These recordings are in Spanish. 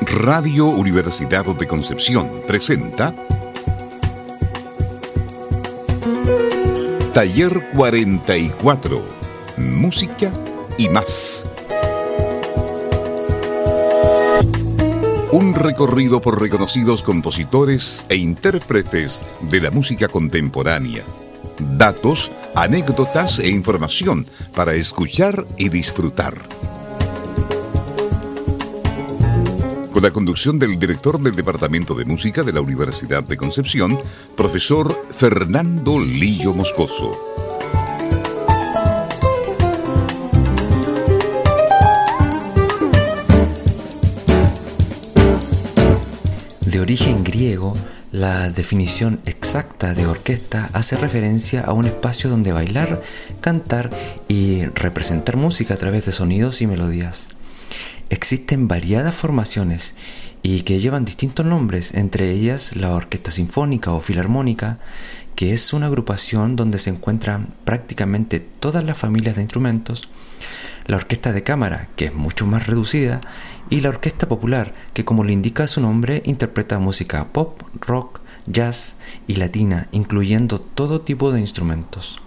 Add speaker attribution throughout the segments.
Speaker 1: Radio Universidad de Concepción presenta Taller 44, Música y más. Un recorrido por reconocidos compositores e intérpretes de la música contemporánea. Datos, anécdotas e información para escuchar y disfrutar. Con la conducción del director del Departamento de Música de la Universidad de Concepción, profesor Fernando Lillo Moscoso.
Speaker 2: De origen griego, la definición exacta de orquesta hace referencia a un espacio donde bailar, cantar y representar música a través de sonidos y melodías. Existen variadas formaciones y que llevan distintos nombres, entre ellas la Orquesta Sinfónica o Filarmónica, que es una agrupación donde se encuentran prácticamente todas las familias de instrumentos, la Orquesta de Cámara, que es mucho más reducida, y la Orquesta Popular, que como le indica su nombre, interpreta música pop, rock, jazz y latina, incluyendo todo tipo de instrumentos.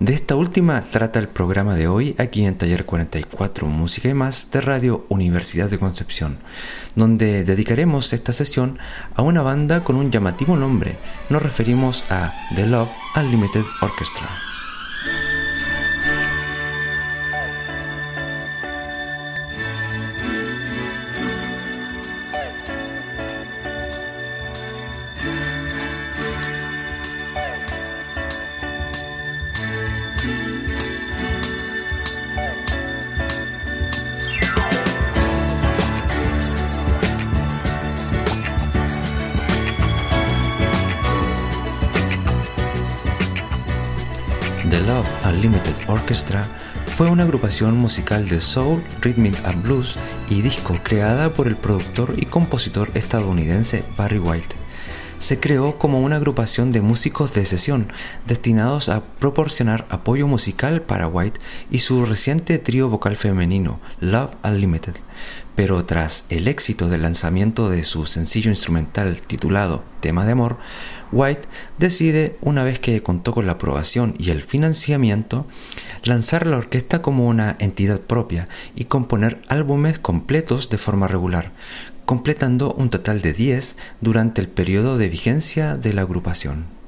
Speaker 2: De esta última trata el programa de hoy aquí en Taller 44 Música y más de Radio Universidad de Concepción, donde dedicaremos esta sesión a una banda con un llamativo nombre. Nos referimos a The Love Unlimited Orchestra. Fue una agrupación musical de soul, rhythm and blues y disco creada por el productor y compositor estadounidense Barry White. Se creó como una agrupación de músicos de sesión destinados a proporcionar apoyo musical para White y su reciente trío vocal femenino, Love Unlimited. Pero tras el éxito del lanzamiento de su sencillo instrumental titulado Tema de Amor, White decide, una vez que contó con la aprobación y el financiamiento, lanzar la orquesta como una entidad propia y componer álbumes completos de forma regular, completando un total de 10 durante el periodo de vigencia de la agrupación.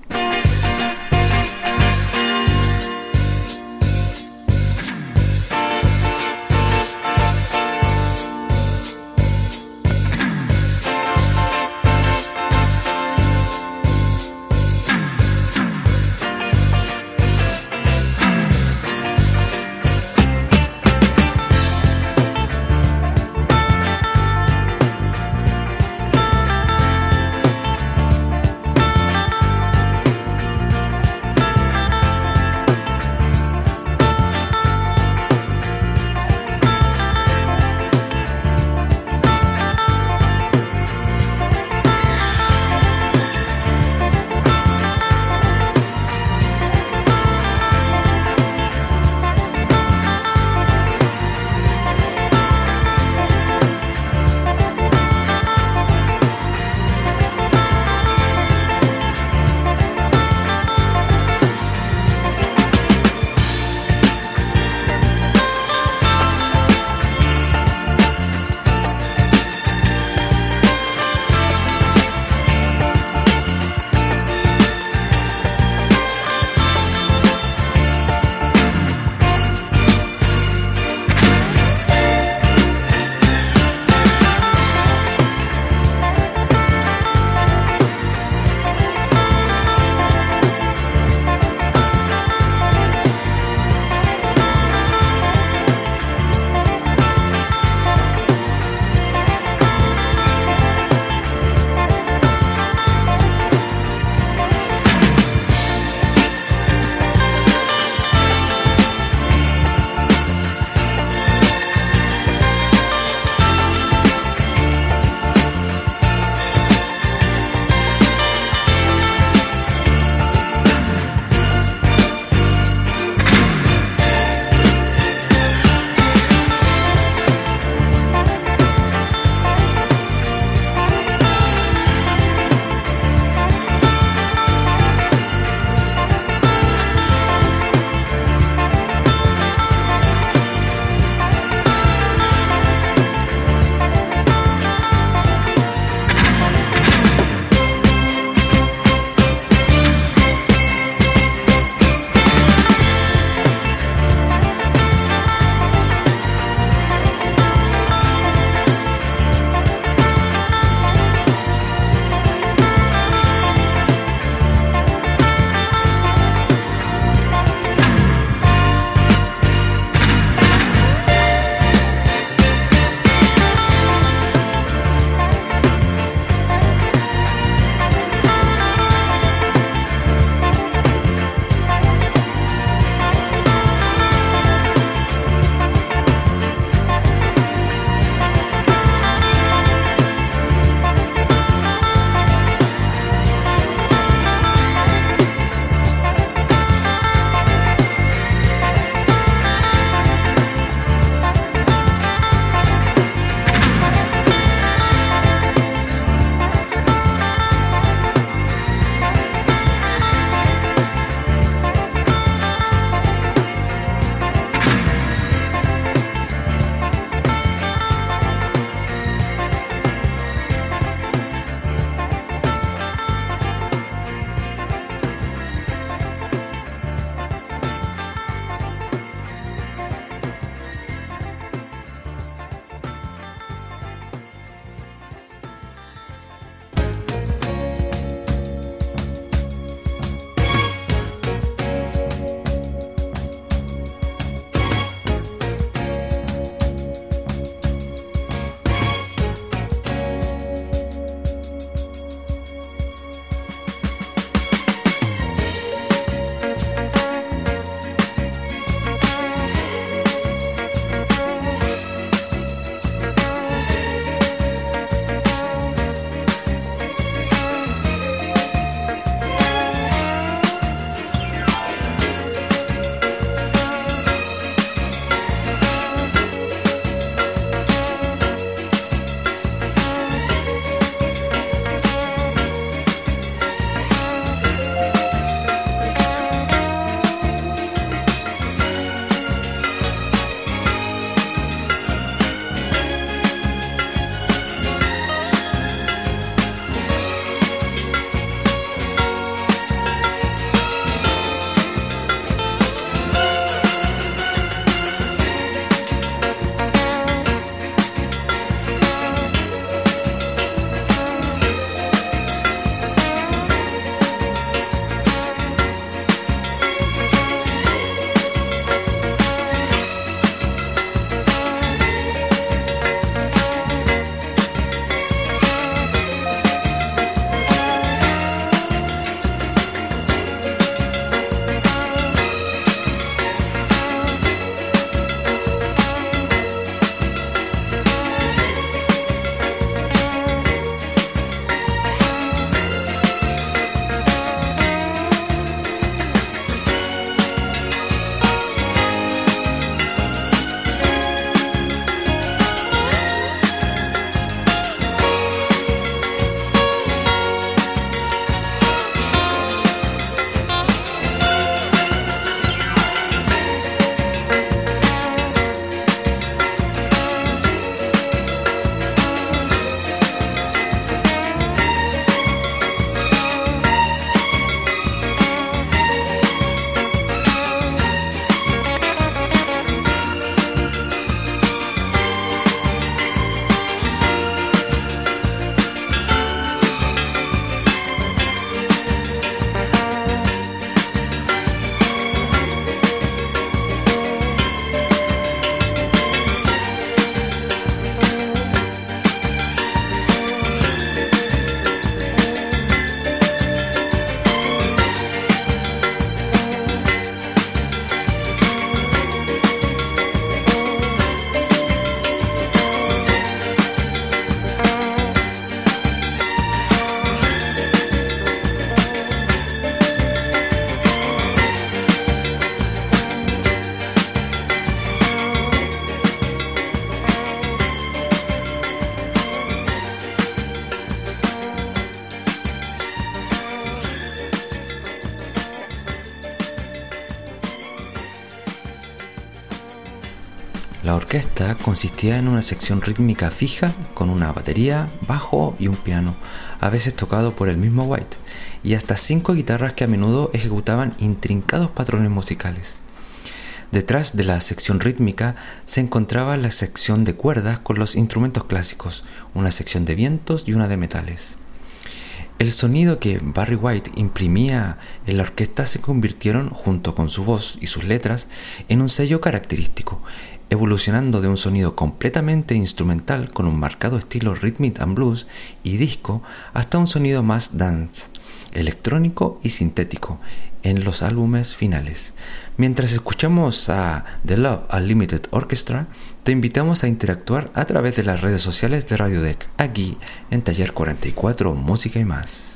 Speaker 2: Consistía en una sección rítmica fija con una batería, bajo y un piano, a veces tocado por el mismo White, y hasta cinco guitarras que a menudo ejecutaban intrincados patrones musicales. Detrás de la sección rítmica se encontraba la sección de cuerdas con los instrumentos clásicos, una sección de vientos y una de metales. El sonido que Barry White imprimía en la orquesta se convirtieron, junto con su voz y sus letras, en un sello característico, evolucionando de un sonido completamente instrumental con un marcado estilo rhythm and blues y disco hasta un sonido más dance, electrónico y sintético en los álbumes finales. Mientras escuchamos a The Love Unlimited Orchestra, te invitamos a interactuar a través de las redes sociales de Radio Deck, aquí en Taller 44 Música y más.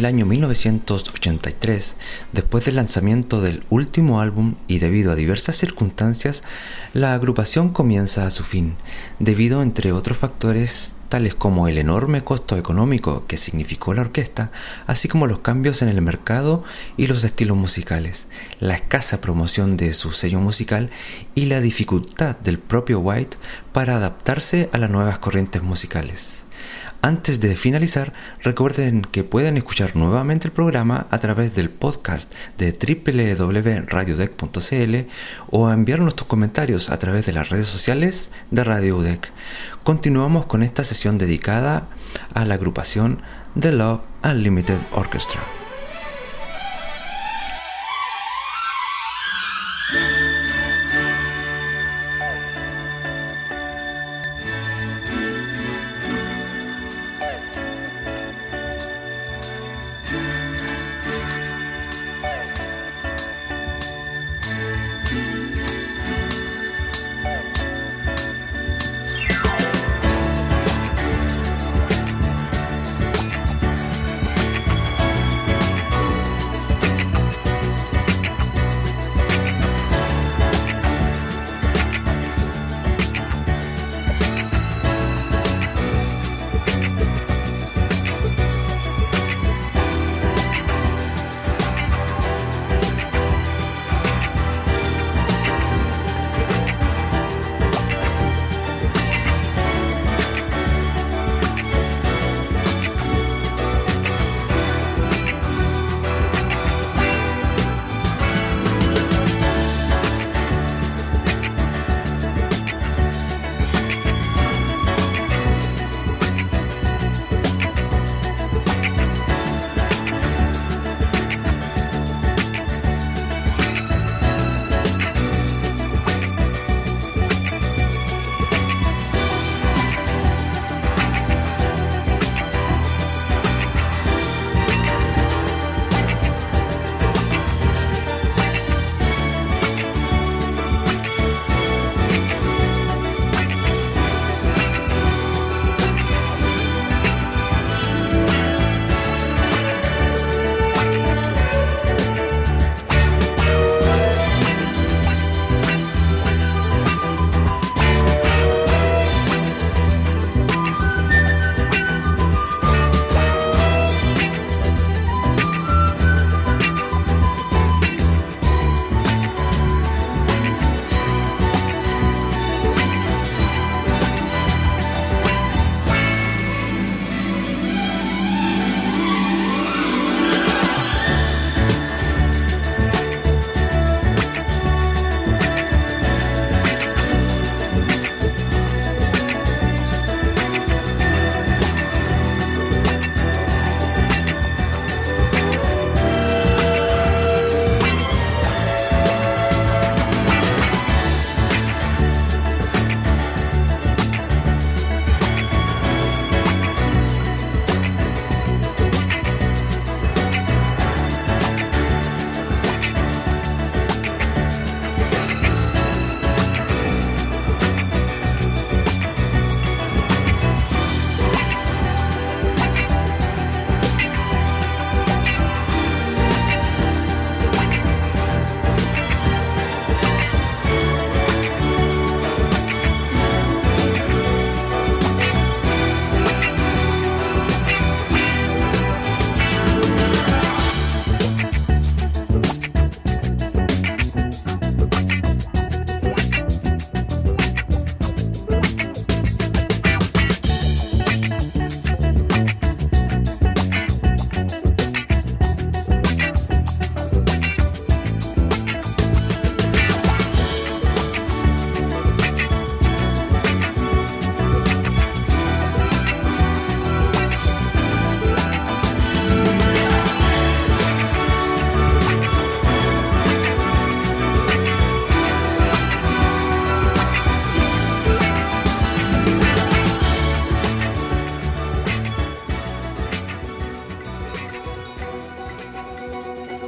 Speaker 2: El año 1983, después del lanzamiento del último álbum y debido a diversas circunstancias, la agrupación comienza a su fin, debido entre otros factores tales como el enorme costo económico que significó la orquesta, así como los cambios en el mercado y los estilos musicales, la escasa promoción de su sello musical y la dificultad del propio White para adaptarse a las nuevas corrientes musicales. Antes de finalizar, recuerden que pueden escuchar nuevamente el programa a través del podcast de www.radiodec.cl o enviarnos tus comentarios a través de las redes sociales de Radio UDEC. Continuamos con esta sesión dedicada a la agrupación The Love Unlimited Orchestra.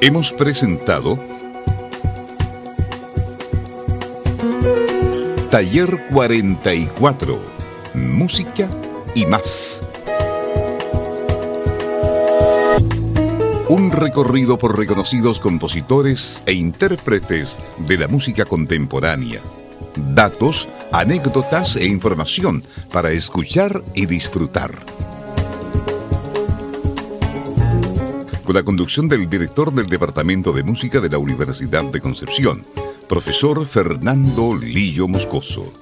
Speaker 1: Hemos presentado Taller 44, Música y más. Un recorrido por reconocidos compositores e intérpretes de la música contemporánea. Datos, anécdotas e información para escuchar y disfrutar. La conducción del director del Departamento de Música de la Universidad de Concepción, profesor Fernando Lillo Moscoso.